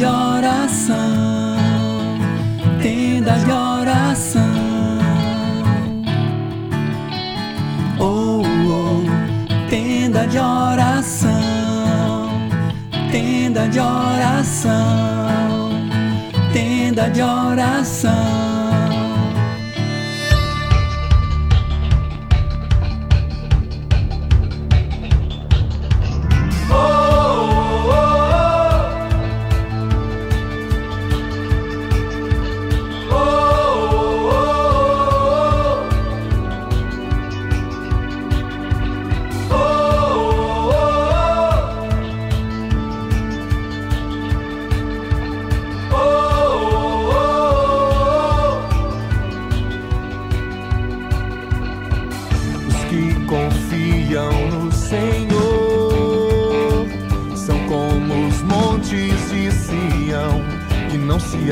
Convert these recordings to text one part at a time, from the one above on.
de oração, tenda de oração. Oh, oh, tenda de oração, tenda de oração, tenda de oração.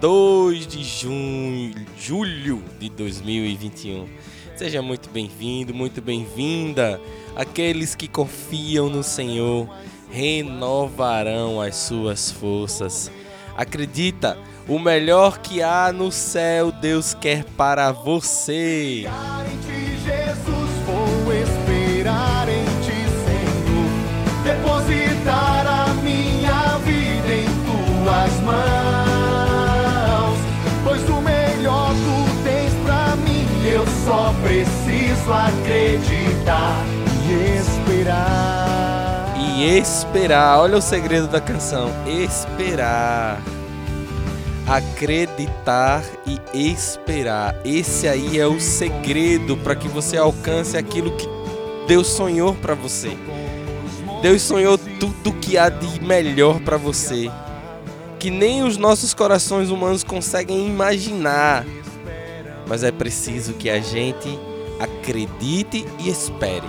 2 de junho, julho de 2021. Seja muito bem-vindo, muito bem-vinda. Aqueles que confiam no Senhor renovarão as suas forças. Acredita, o melhor que há no céu Deus quer para você. Preciso acreditar e esperar. E esperar, olha o segredo da canção: esperar. Acreditar e esperar. Esse aí é o segredo para que você alcance aquilo que Deus sonhou para você. Deus sonhou tudo que há de melhor para você, que nem os nossos corações humanos conseguem imaginar mas é preciso que a gente acredite e espere.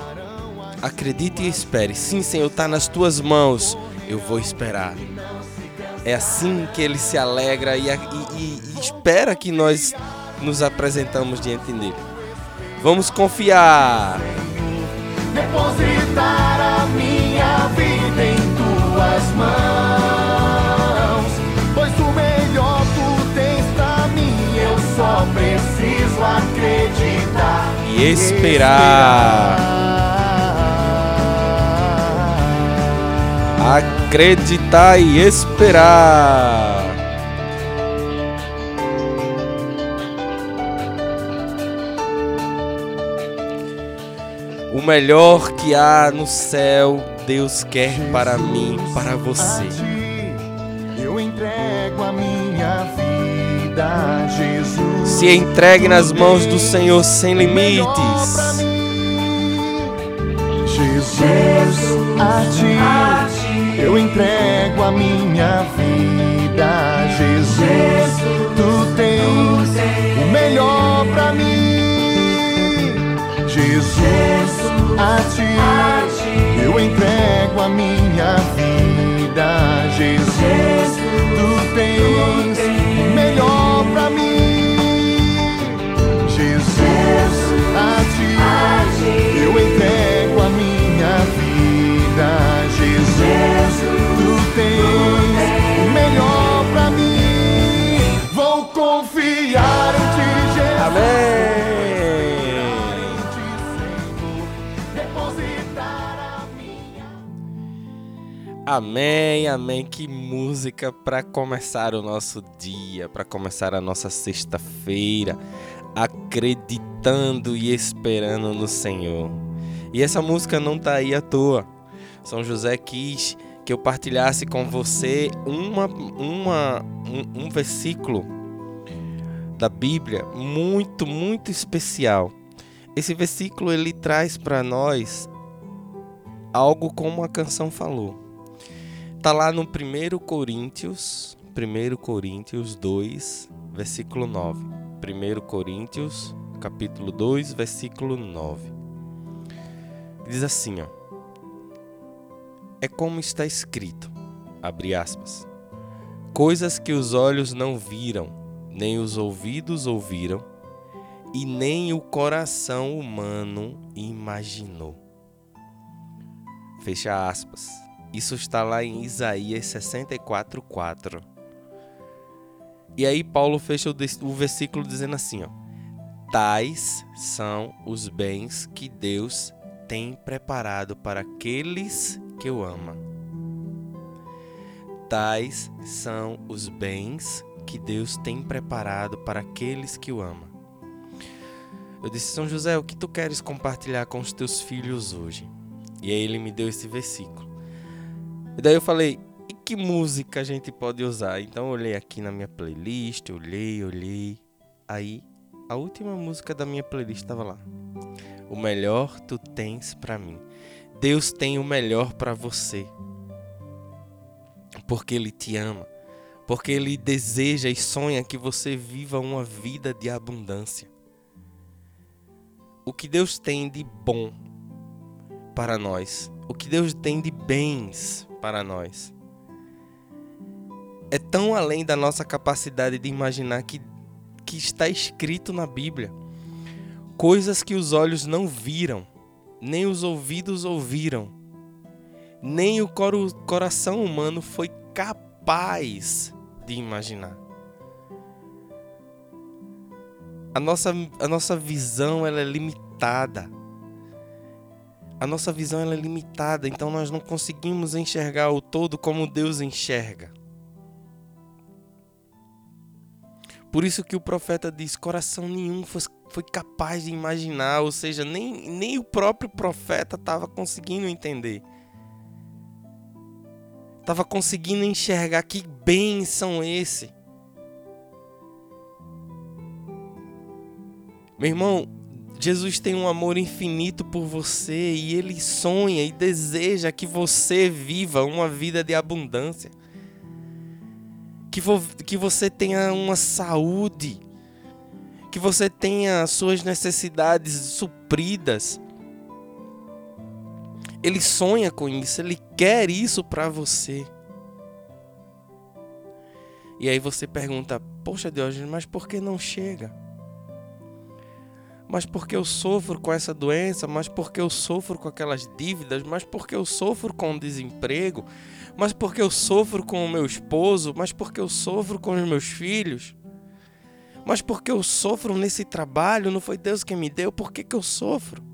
Acredite e espere. Sim, Senhor, está nas tuas mãos. Eu vou esperar. É assim que ele se alegra e, e, e espera que nós nos apresentamos diante dele. Vamos confiar. Depositar a minha vida em tuas mãos. Pois o melhor tu tens pra mim. Eu só preciso acreditar esperar. Acreditar e esperar. O melhor que há no céu, Deus quer para mim, para você. Eu entrego a minha vida, Jesus. Se entregue nas mãos do Senhor sem limites. Jesus, a ti eu entrego a minha vida. Jesus, tu tens o melhor para mim. Jesus, a ti eu entrego a minha vida. Jesus, tu tens eu entrego a minha vida, Jesus. Tu tens o melhor pra mim. Vou confiar em ti, Jesus. Amém. Amém, amém. Que música para começar o nosso dia, para começar a nossa sexta-feira acreditando e esperando no Senhor. E essa música não está aí à toa. São José quis que eu partilhasse com você uma, uma, um, um versículo da Bíblia muito, muito especial. Esse versículo ele traz para nós algo como a canção falou. Tá lá no 1 Coríntios, 1 Coríntios 2, versículo 9. 1 Coríntios, capítulo 2, versículo 9. Diz assim, ó. É como está escrito, abre aspas. Coisas que os olhos não viram, nem os ouvidos ouviram, e nem o coração humano imaginou. Fecha aspas. Isso está lá em Isaías 64:4. E aí Paulo fecha o versículo dizendo assim, ó: Tais são os bens que Deus tem preparado para aqueles que o ama. Tais são os bens que Deus tem preparado para aqueles que o ama. Eu disse, São José, o que tu queres compartilhar com os teus filhos hoje? E aí ele me deu esse versículo. E daí eu falei, que música a gente pode usar? Então eu olhei aqui na minha playlist, olhei, olhei. Aí a última música da minha playlist estava lá. O melhor tu tens para mim. Deus tem o melhor para você. Porque ele te ama. Porque ele deseja e sonha que você viva uma vida de abundância. O que Deus tem de bom para nós, o que Deus tem de bens para nós, é tão além da nossa capacidade de imaginar que que está escrito na Bíblia. Coisas que os olhos não viram, nem os ouvidos ouviram, nem o coração humano foi capaz de imaginar. A nossa, a nossa visão ela é limitada. A nossa visão ela é limitada, então nós não conseguimos enxergar o todo como Deus enxerga. Por isso que o profeta diz: coração nenhum foi capaz de imaginar, ou seja, nem, nem o próprio profeta estava conseguindo entender. Estava conseguindo enxergar que bens são esse. Meu irmão, Jesus tem um amor infinito por você e ele sonha e deseja que você viva uma vida de abundância que, vo que você tenha uma saúde, que você tenha suas necessidades supridas. Ele sonha com isso, ele quer isso para você. E aí você pergunta: Poxa, Diógenes, mas por que não chega? Mas porque eu sofro com essa doença, mas porque eu sofro com aquelas dívidas, mas porque eu sofro com desemprego, mas porque eu sofro com o meu esposo, mas porque eu sofro com os meus filhos, mas porque eu sofro nesse trabalho, não foi Deus quem me deu, por que, que eu sofro?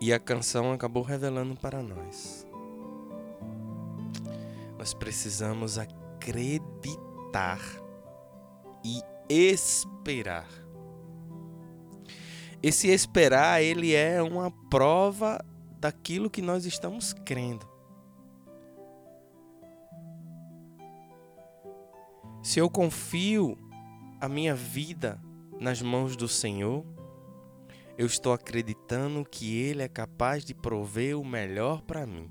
E a canção acabou revelando para nós. Nós precisamos acreditar e esperar esse esperar, ele é uma prova daquilo que nós estamos crendo. Se eu confio a minha vida nas mãos do Senhor, eu estou acreditando que Ele é capaz de prover o melhor para mim.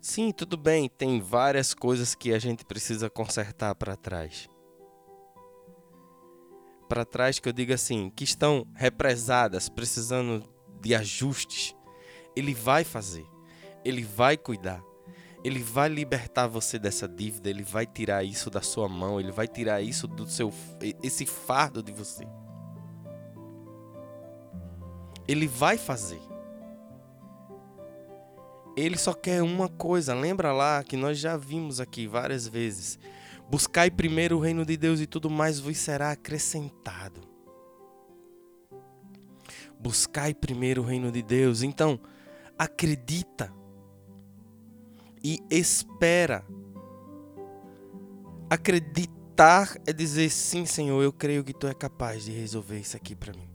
Sim, tudo bem, tem várias coisas que a gente precisa consertar para trás para trás que eu diga assim, que estão represadas, precisando de ajustes, ele vai fazer. Ele vai cuidar. Ele vai libertar você dessa dívida, ele vai tirar isso da sua mão, ele vai tirar isso do seu esse fardo de você. Ele vai fazer. Ele só quer uma coisa, lembra lá que nós já vimos aqui várias vezes. Buscai primeiro o reino de Deus e tudo mais vos será acrescentado. Buscai primeiro o reino de Deus. Então, acredita e espera. Acreditar é dizer sim, Senhor, eu creio que tu é capaz de resolver isso aqui para mim.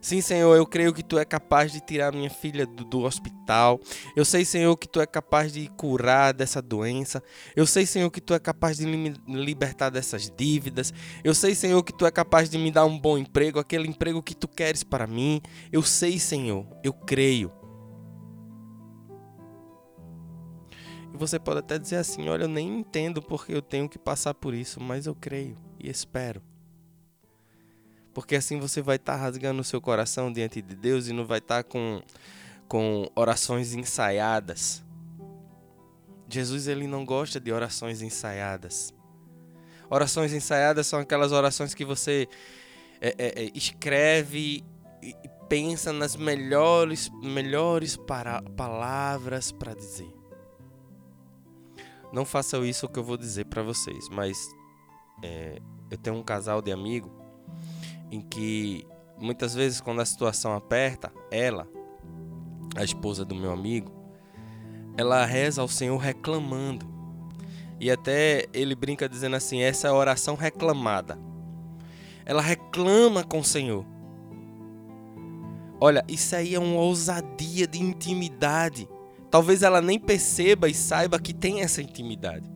Sim, Senhor, eu creio que tu é capaz de tirar minha filha do, do, hospital. Eu sei, Senhor, que tu é capaz de curar dessa doença. Eu sei, Senhor, que tu é capaz de me libertar dessas dívidas. Eu sei, Senhor, que tu é capaz de me dar um bom emprego, aquele emprego que tu queres para mim. Eu sei, Senhor, eu creio. Você pode até dizer assim: olha, eu nem entendo porque eu tenho que passar por isso, mas eu creio e espero. Porque assim você vai estar tá rasgando o seu coração diante de Deus e não vai estar tá com, com orações ensaiadas. Jesus ele não gosta de orações ensaiadas. Orações ensaiadas são aquelas orações que você é, é, é, escreve e pensa nas melhores, melhores para, palavras para dizer. Não façam isso que eu vou dizer para vocês, mas é, eu tenho um casal de amigo em que muitas vezes quando a situação aperta, ela, a esposa do meu amigo, ela reza ao Senhor reclamando. E até ele brinca dizendo assim: essa é a oração reclamada. Ela reclama com o Senhor. Olha, isso aí é uma ousadia de intimidade. Talvez ela nem perceba e saiba que tem essa intimidade.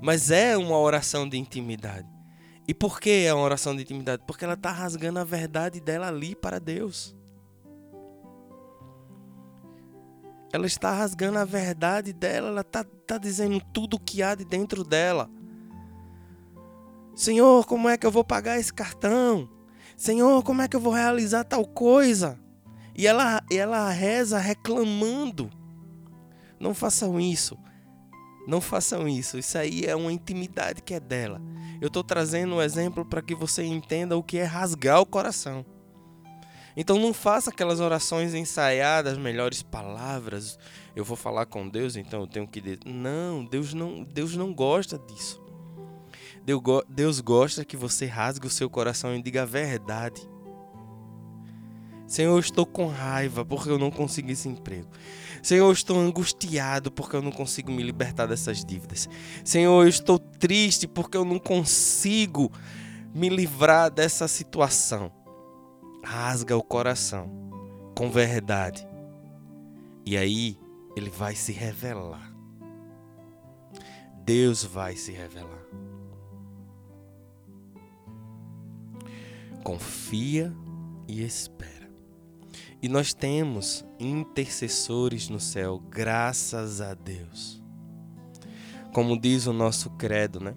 Mas é uma oração de intimidade. E por que é uma oração de intimidade? Porque ela está rasgando a verdade dela ali para Deus. Ela está rasgando a verdade dela, ela está tá dizendo tudo o que há de dentro dela. Senhor, como é que eu vou pagar esse cartão? Senhor, como é que eu vou realizar tal coisa? E ela, ela reza reclamando. Não façam isso. Não façam isso. Isso aí é uma intimidade que é dela. Eu estou trazendo um exemplo para que você entenda o que é rasgar o coração. Então não faça aquelas orações ensaiadas, melhores palavras. Eu vou falar com Deus, então eu tenho que dizer. Não, Deus não, Deus não gosta disso. Deus gosta que você rasgue o seu coração e diga a verdade. Senhor, eu estou com raiva porque eu não consegui esse emprego. Senhor, eu estou angustiado porque eu não consigo me libertar dessas dívidas. Senhor, eu estou triste porque eu não consigo me livrar dessa situação. Rasga o coração com verdade. E aí ele vai se revelar. Deus vai se revelar. Confia e espera. E nós temos intercessores no céu, graças a Deus. Como diz o nosso credo, né?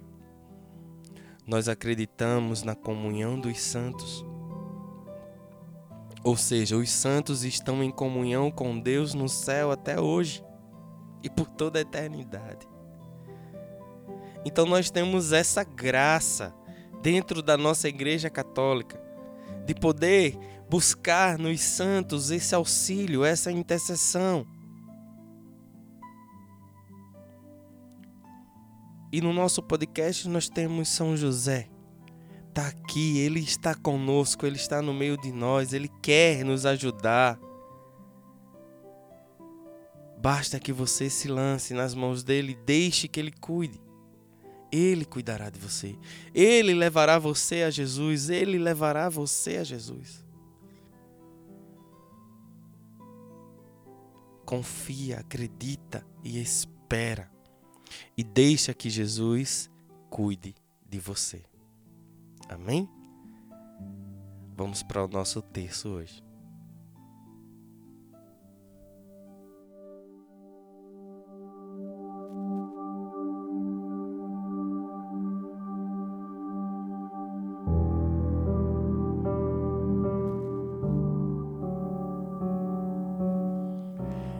Nós acreditamos na comunhão dos santos. Ou seja, os santos estão em comunhão com Deus no céu até hoje e por toda a eternidade. Então nós temos essa graça dentro da nossa igreja católica de poder buscar nos santos esse auxílio, essa intercessão. E no nosso podcast nós temos São José. Está aqui, ele está conosco, ele está no meio de nós, ele quer nos ajudar. Basta que você se lance nas mãos dele deixe que ele cuide. Ele cuidará de você. Ele levará você a Jesus. Ele levará você a Jesus. Confia, acredita e espera. E deixa que Jesus cuide de você. Amém? Vamos para o nosso texto hoje.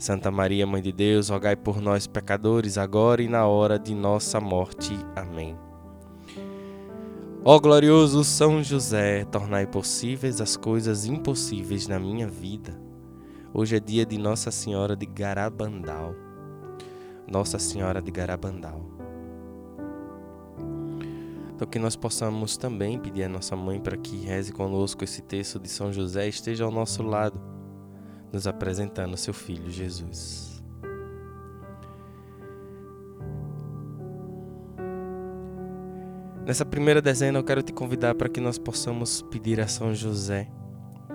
Santa Maria, Mãe de Deus, rogai por nós, pecadores, agora e na hora de nossa morte. Amém. Ó glorioso São José, tornai possíveis as coisas impossíveis na minha vida. Hoje é dia de Nossa Senhora de Garabandal. Nossa Senhora de Garabandal. Então que nós possamos também pedir a nossa mãe para que reze conosco esse texto de São José esteja ao nosso lado nos apresentando seu Filho Jesus. Nessa primeira dezena, eu quero te convidar para que nós possamos pedir a São José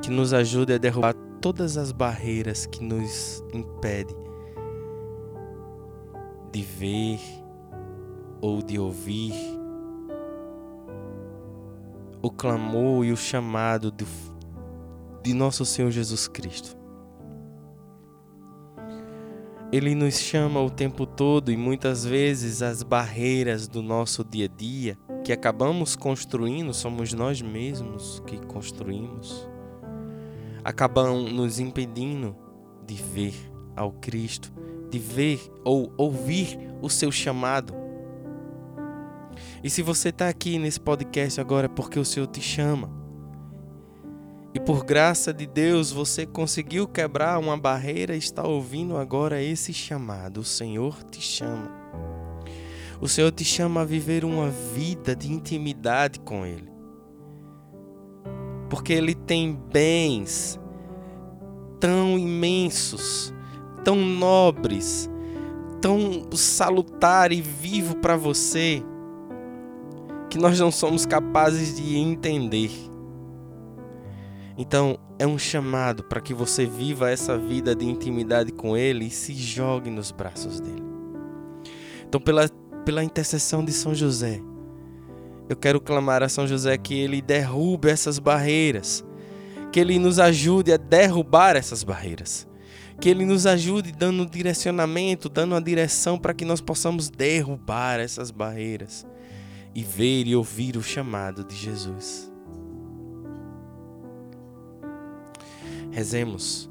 que nos ajude a derrubar todas as barreiras que nos impedem de ver ou de ouvir o clamor e o chamado de, de nosso Senhor Jesus Cristo. Ele nos chama o tempo todo e muitas vezes as barreiras do nosso dia a dia que acabamos construindo, somos nós mesmos que construímos, acabam nos impedindo de ver ao Cristo, de ver ou ouvir o seu chamado. E se você está aqui nesse podcast agora é porque o Senhor te chama. E por graça de Deus, você conseguiu quebrar uma barreira e está ouvindo agora esse chamado. O Senhor te chama. O Senhor te chama a viver uma vida de intimidade com Ele. Porque Ele tem bens tão imensos, tão nobres, tão salutar e vivo para você, que nós não somos capazes de entender. Então, é um chamado para que você viva essa vida de intimidade com Ele e se jogue nos braços dele. Então, pela, pela intercessão de São José, eu quero clamar a São José que ele derrube essas barreiras, que ele nos ajude a derrubar essas barreiras, que ele nos ajude dando direcionamento, dando a direção para que nós possamos derrubar essas barreiras e ver e ouvir o chamado de Jesus. Rezemos,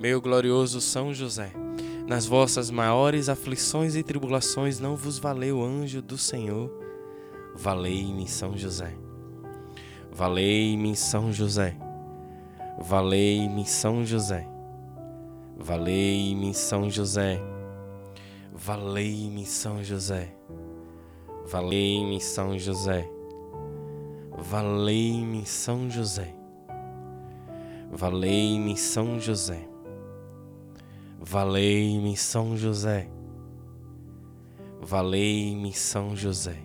meu glorioso São José, nas vossas maiores aflições e tribulações não vos valeu anjo do Senhor. Valei-me, São José. Valei-me, São José. Valei-me, São José. Valei-me, São José. Valei-me, São José. Valei-me, São José. Valei-me, São José. Valei-me São José. Valei-me São José. Valei-me São José.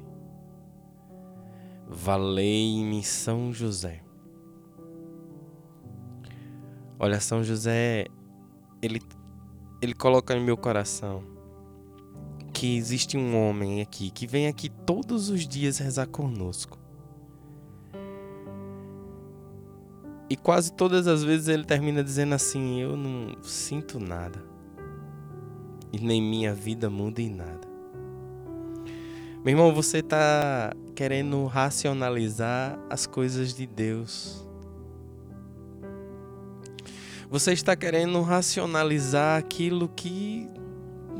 Valei-me São José. Olha, São José, ele, ele coloca no meu coração que existe um homem aqui que vem aqui todos os dias rezar conosco. E quase todas as vezes ele termina dizendo assim: Eu não sinto nada. E nem minha vida muda em nada. Meu irmão, você está querendo racionalizar as coisas de Deus. Você está querendo racionalizar aquilo que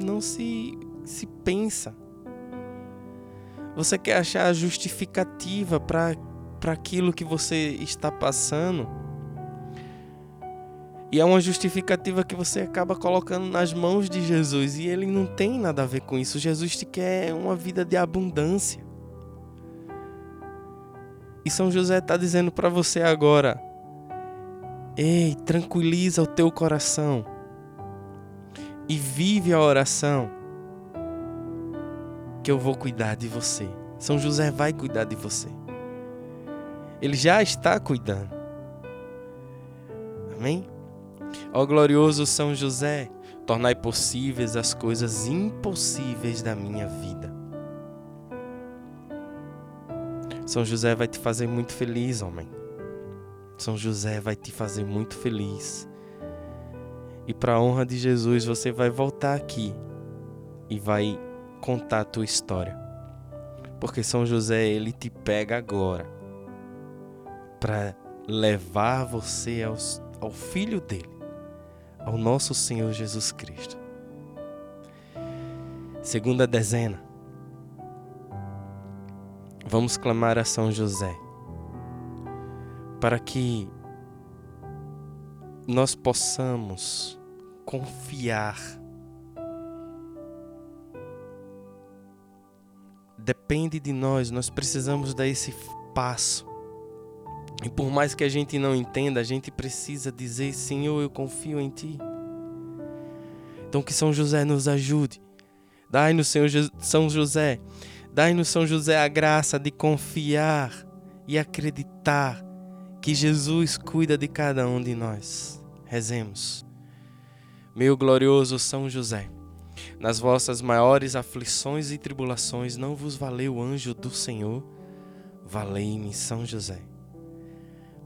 não se, se pensa. Você quer achar justificativa para para aquilo que você está passando. E é uma justificativa que você acaba colocando nas mãos de Jesus. E ele não tem nada a ver com isso. Jesus te quer uma vida de abundância. E São José está dizendo para você agora: Ei, tranquiliza o teu coração. E vive a oração. Que eu vou cuidar de você. São José vai cuidar de você. Ele já está cuidando. Amém? Ó glorioso São José, Tornai possíveis as coisas impossíveis da minha vida. São José vai te fazer muito feliz, homem. São José vai te fazer muito feliz. E para a honra de Jesus, você vai voltar aqui e vai contar a tua história. Porque São José, ele te pega agora para levar você aos, ao filho dele, ao nosso Senhor Jesus Cristo. Segunda dezena. Vamos clamar a São José para que nós possamos confiar. Depende de nós, nós precisamos dar esse passo. E por mais que a gente não entenda, a gente precisa dizer: Senhor, eu confio em Ti. Então que São José nos ajude. Dai-nos, Senhor São José, dai-nos, São José, a graça de confiar e acreditar que Jesus cuida de cada um de nós. Rezemos. Meu glorioso São José, nas vossas maiores aflições e tribulações não vos valeu o anjo do Senhor? Valei-me, São José.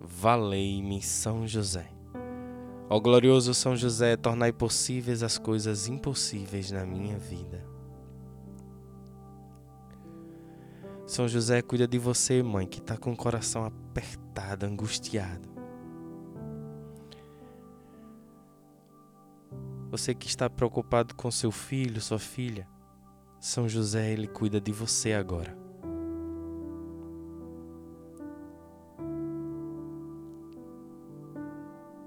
Valei-me, São José. Ó glorioso São José, tornai possíveis as coisas impossíveis na minha vida. São José cuida de você, mãe, que está com o coração apertado, angustiado. Você que está preocupado com seu filho, sua filha, São José, ele cuida de você agora.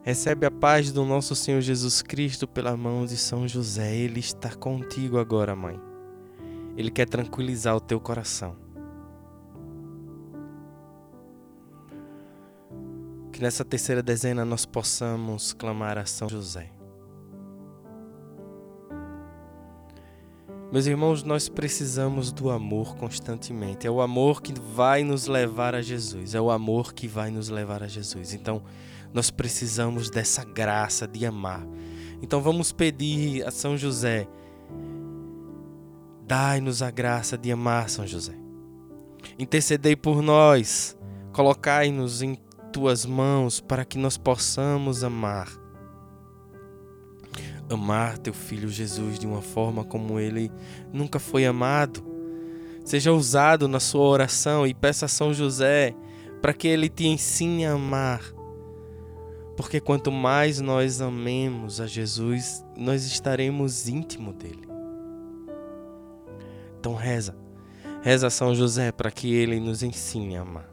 Recebe a paz do nosso Senhor Jesus Cristo pela mão de São José. Ele está contigo agora, mãe. Ele quer tranquilizar o teu coração. Que nessa terceira dezena nós possamos clamar a São José. Meus irmãos, nós precisamos do amor constantemente. É o amor que vai nos levar a Jesus. É o amor que vai nos levar a Jesus. Então, nós precisamos dessa graça de amar. Então vamos pedir a São José: dai-nos a graça de amar, São José. Intercedei por nós, colocai-nos em tuas mãos para que nós possamos amar. Amar teu filho Jesus de uma forma como ele nunca foi amado. Seja usado na sua oração e peça a São José para que ele te ensine a amar porque quanto mais nós amemos a Jesus, nós estaremos íntimo dele. Então reza, reza São José para que ele nos ensine a amar.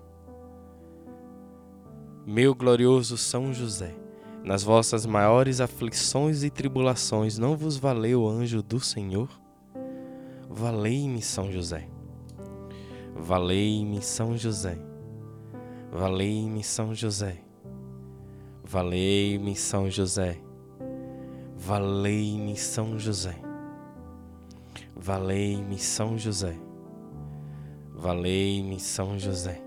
Meu glorioso São José, nas vossas maiores aflições e tribulações não vos valeu o anjo do Senhor? Valei-me, São José. Valei-me, São José. Valei-me, São José. Valei-me São José. Valei-me São José. Valei-me São José. Valei-me São José.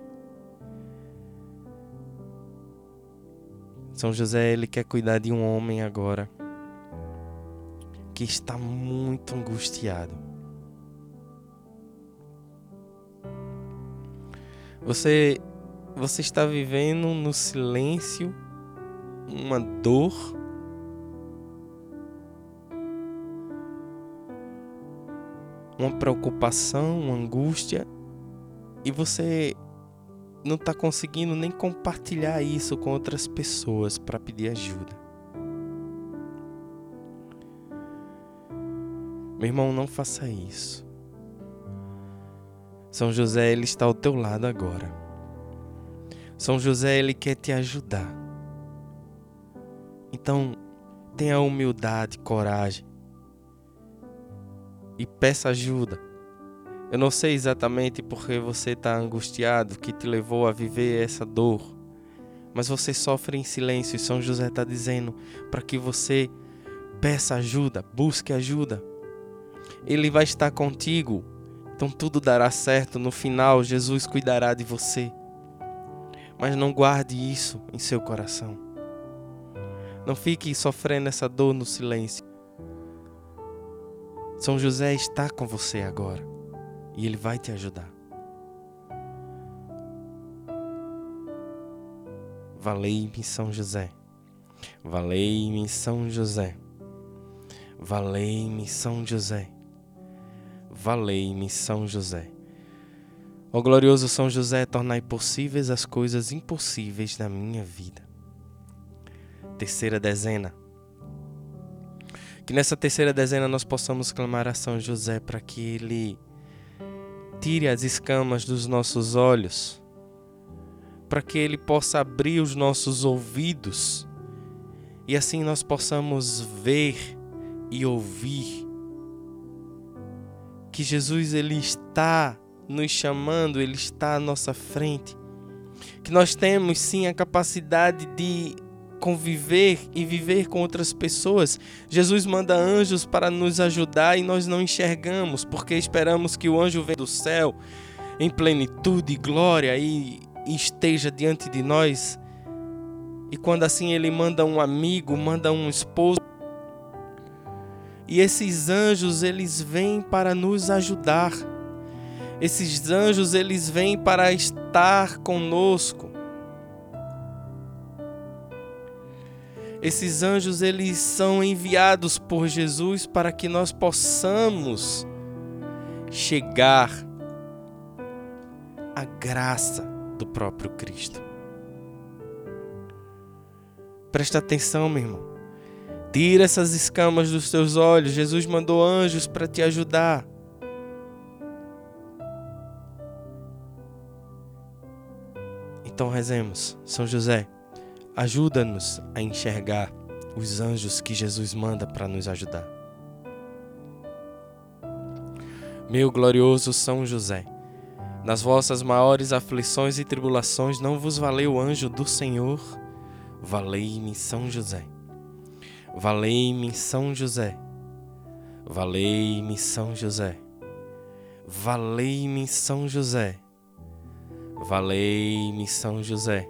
São José, ele quer cuidar de um homem agora que está muito angustiado. Você você está vivendo no silêncio uma dor, uma preocupação, uma angústia, e você não está conseguindo nem compartilhar isso com outras pessoas para pedir ajuda. Meu irmão, não faça isso. São José, ele está ao teu lado agora. São José, ele quer te ajudar. Então, tenha humildade, coragem e peça ajuda. Eu não sei exatamente porque você está angustiado, que te levou a viver essa dor, mas você sofre em silêncio e São José está dizendo para que você peça ajuda, busque ajuda. Ele vai estar contigo, então tudo dará certo. No final, Jesus cuidará de você. Mas não guarde isso em seu coração. Não fique sofrendo essa dor no silêncio. São José está com você agora e ele vai te ajudar. Valei-me São José. Valei-me São José. Valei-me São José. Valei-me São José. Ó glorioso São José, tornai possíveis as coisas impossíveis na minha vida. Terceira dezena. Que nessa terceira dezena nós possamos clamar a São José para que ele tire as escamas dos nossos olhos, para que ele possa abrir os nossos ouvidos e assim nós possamos ver e ouvir que Jesus ele está nos chamando, ele está à nossa frente. Que nós temos sim a capacidade de conviver e viver com outras pessoas. Jesus manda anjos para nos ajudar e nós não enxergamos, porque esperamos que o anjo venha do céu em plenitude e glória e esteja diante de nós. E quando assim ele manda um amigo, manda um esposo, e esses anjos, eles vêm para nos ajudar. Esses anjos, eles vêm para estar conosco. Esses anjos, eles são enviados por Jesus para que nós possamos chegar à graça do próprio Cristo. Presta atenção, meu irmão. Tira essas escamas dos teus olhos. Jesus mandou anjos para te ajudar. Então rezemos, São José, ajuda-nos a enxergar os anjos que Jesus manda para nos ajudar. Meu glorioso São José, nas vossas maiores aflições e tribulações não vos valeu o anjo do Senhor, valei-me São José. Valei-me São José. Valei-me São José. Valei-me São José. Valei-me São José.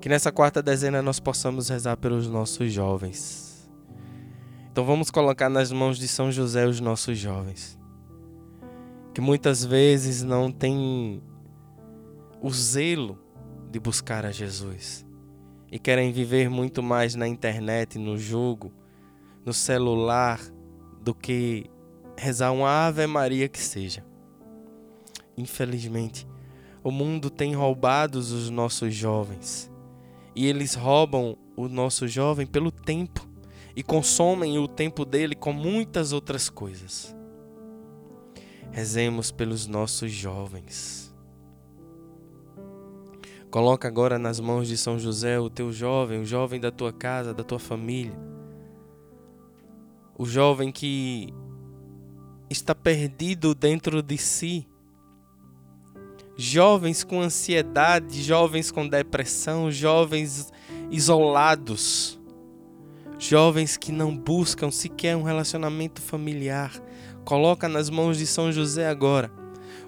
Que nessa quarta dezena nós possamos rezar pelos nossos jovens. Então vamos colocar nas mãos de São José os nossos jovens. Que muitas vezes não têm o zelo de buscar a Jesus e querem viver muito mais na internet, no jogo, no celular, do que rezar uma Ave Maria que seja. Infelizmente, o mundo tem roubado os nossos jovens. E eles roubam o nosso jovem pelo tempo e consomem o tempo dele com muitas outras coisas. Rezemos pelos nossos jovens. Coloca agora nas mãos de São José o teu jovem, o jovem da tua casa, da tua família. O jovem que está perdido dentro de si. Jovens com ansiedade, jovens com depressão, jovens isolados, jovens que não buscam sequer um relacionamento familiar. Coloca nas mãos de São José agora,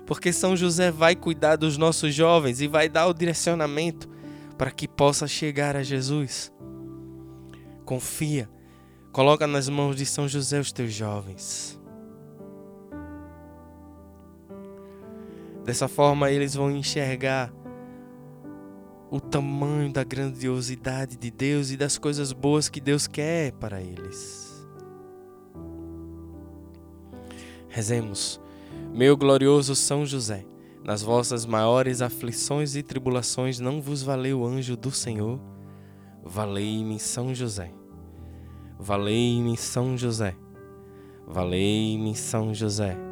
porque São José vai cuidar dos nossos jovens e vai dar o direcionamento para que possa chegar a Jesus. Confia, coloca nas mãos de São José os teus jovens. Dessa forma, eles vão enxergar o tamanho da grandiosidade de Deus e das coisas boas que Deus quer para eles. Rezemos. Meu glorioso São José, nas vossas maiores aflições e tribulações não vos valeu o anjo do Senhor? Valei-me São José. Valei-me São José. Valei-me São José.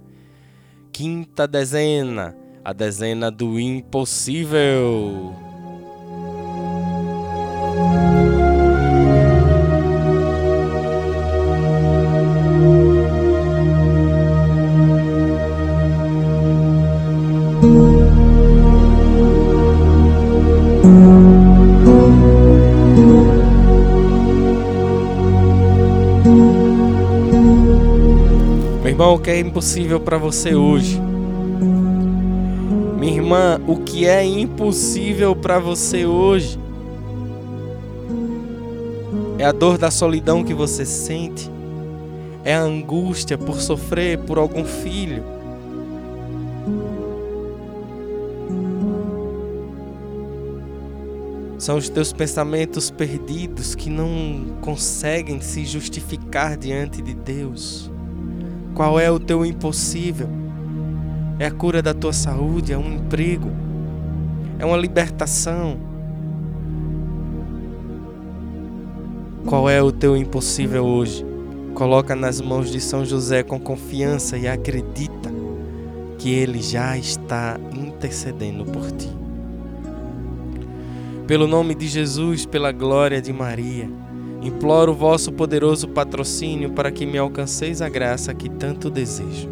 Quinta dezena, a dezena do impossível. Irmão, o que é impossível para você hoje? Minha irmã, o que é impossível para você hoje? É a dor da solidão que você sente? É a angústia por sofrer por algum filho? São os teus pensamentos perdidos que não conseguem se justificar diante de Deus. Qual é o teu impossível? É a cura da tua saúde, é um emprego, é uma libertação. Qual é o teu impossível hoje? Coloca nas mãos de São José com confiança e acredita que ele já está intercedendo por ti. Pelo nome de Jesus, pela glória de Maria, imploro o vosso poderoso patrocínio para que me alcanceis a graça que tanto desejo.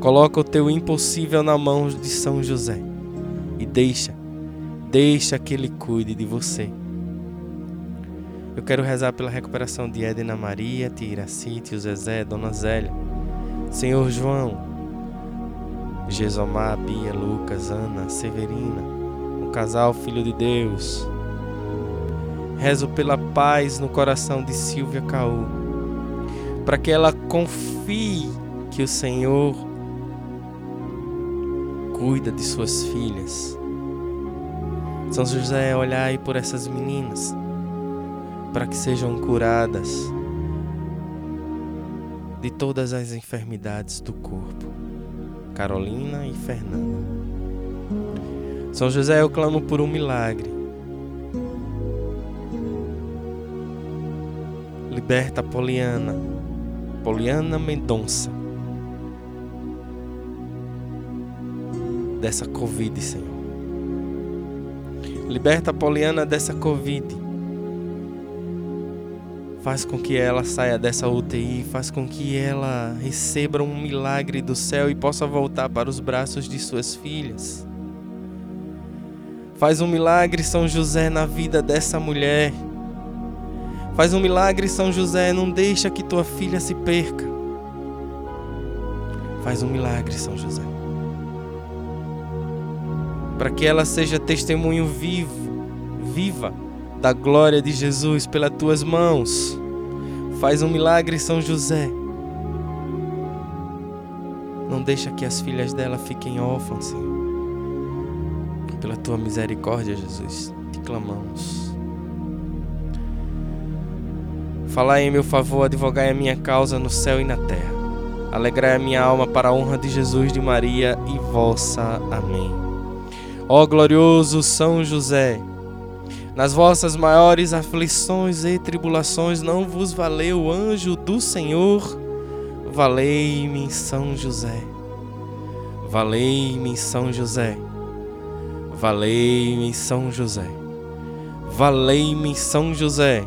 Coloca o teu impossível na mão de São José e deixa, deixa que ele cuide de você. Eu quero rezar pela recuperação de Edna Maria, Tia Iraci, Tio Zezé, Dona Zélia, Senhor João, Gesomar, Bia, Lucas, Ana, Severina, o casal Filho de Deus. Rezo pela paz no coração de Silvia Caú, para que ela confie que o Senhor cuida de suas filhas. São José, olhai por essas meninas, para que sejam curadas de todas as enfermidades do corpo. Carolina e Fernanda. São José, eu clamo por um milagre. Liberta Poliana, Poliana Mendonça, dessa Covid, Senhor. Liberta Poliana dessa Covid. Faz com que ela saia dessa UTI, faz com que ela receba um milagre do céu e possa voltar para os braços de suas filhas. Faz um milagre, São José, na vida dessa mulher. Faz um milagre, São José, não deixa que tua filha se perca. Faz um milagre, São José. Para que ela seja testemunho vivo, viva da glória de Jesus pelas tuas mãos. Faz um milagre, São José. Não deixa que as filhas dela fiquem órfãs, Senhor. Pela tua misericórdia, Jesus, te clamamos. Falai em meu favor, advogai a minha causa no céu e na terra. Alegrai a minha alma para a honra de Jesus, de Maria e vossa. Amém. Ó glorioso São José, nas vossas maiores aflições e tribulações não vos valeu o anjo do Senhor? Valei-me, São José. Valei-me, São José. Valei-me, São José. Valei-me, São José.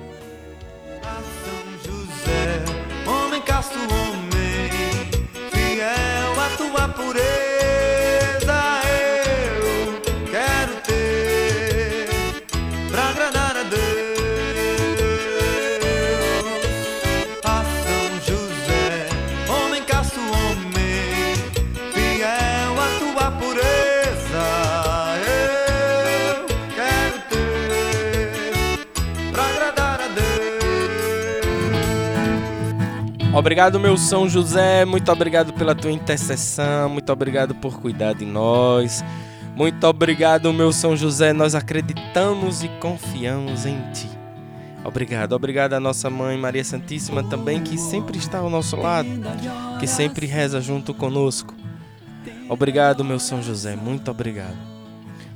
Obrigado, meu São José. Muito obrigado pela tua intercessão. Muito obrigado por cuidar de nós. Muito obrigado, meu São José. Nós acreditamos e confiamos em ti. Obrigado, obrigado à nossa mãe Maria Santíssima também, que sempre está ao nosso lado, que sempre reza junto conosco. Obrigado, meu São José. Muito obrigado.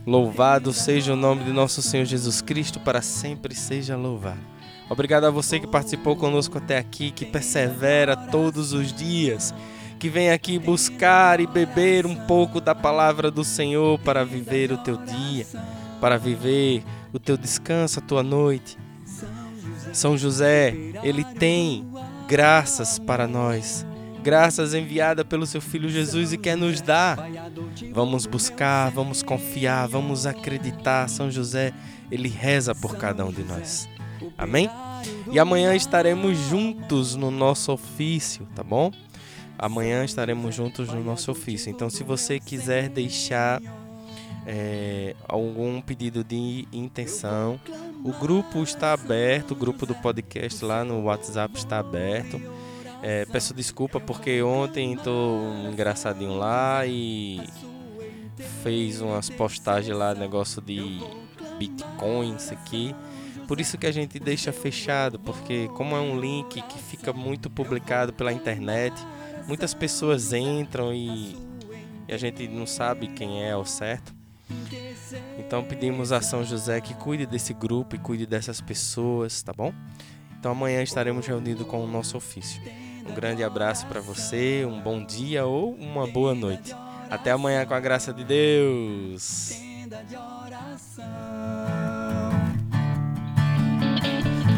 Louvado seja o nome de nosso Senhor Jesus Cristo, para sempre seja louvado. Obrigado a você que participou conosco até aqui, que persevera todos os dias, que vem aqui buscar e beber um pouco da palavra do Senhor para viver o teu dia, para viver o teu descanso, a tua noite. São José, ele tem graças para nós, graças enviadas pelo seu filho Jesus e quer nos dar. Vamos buscar, vamos confiar, vamos acreditar. São José, ele reza por cada um de nós. Amém? E amanhã estaremos juntos no nosso ofício, tá bom? Amanhã estaremos juntos no nosso ofício. Então, se você quiser deixar é, algum pedido de intenção, o grupo está aberto, o grupo do podcast lá no WhatsApp está aberto. É, peço desculpa porque ontem um engraçadinho lá e fez umas postagens lá, negócio de Bitcoin, isso aqui. Por isso que a gente deixa fechado, porque como é um link que fica muito publicado pela internet, muitas pessoas entram e, e a gente não sabe quem é ao certo. Então pedimos a São José que cuide desse grupo e cuide dessas pessoas, tá bom? Então amanhã estaremos reunidos com o nosso ofício. Um grande abraço para você, um bom dia ou uma boa noite. Até amanhã com a graça de Deus.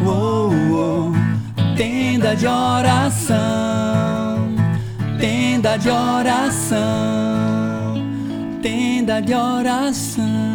Oh, oh, tenda de oração, tenda de oração, tenda de oração.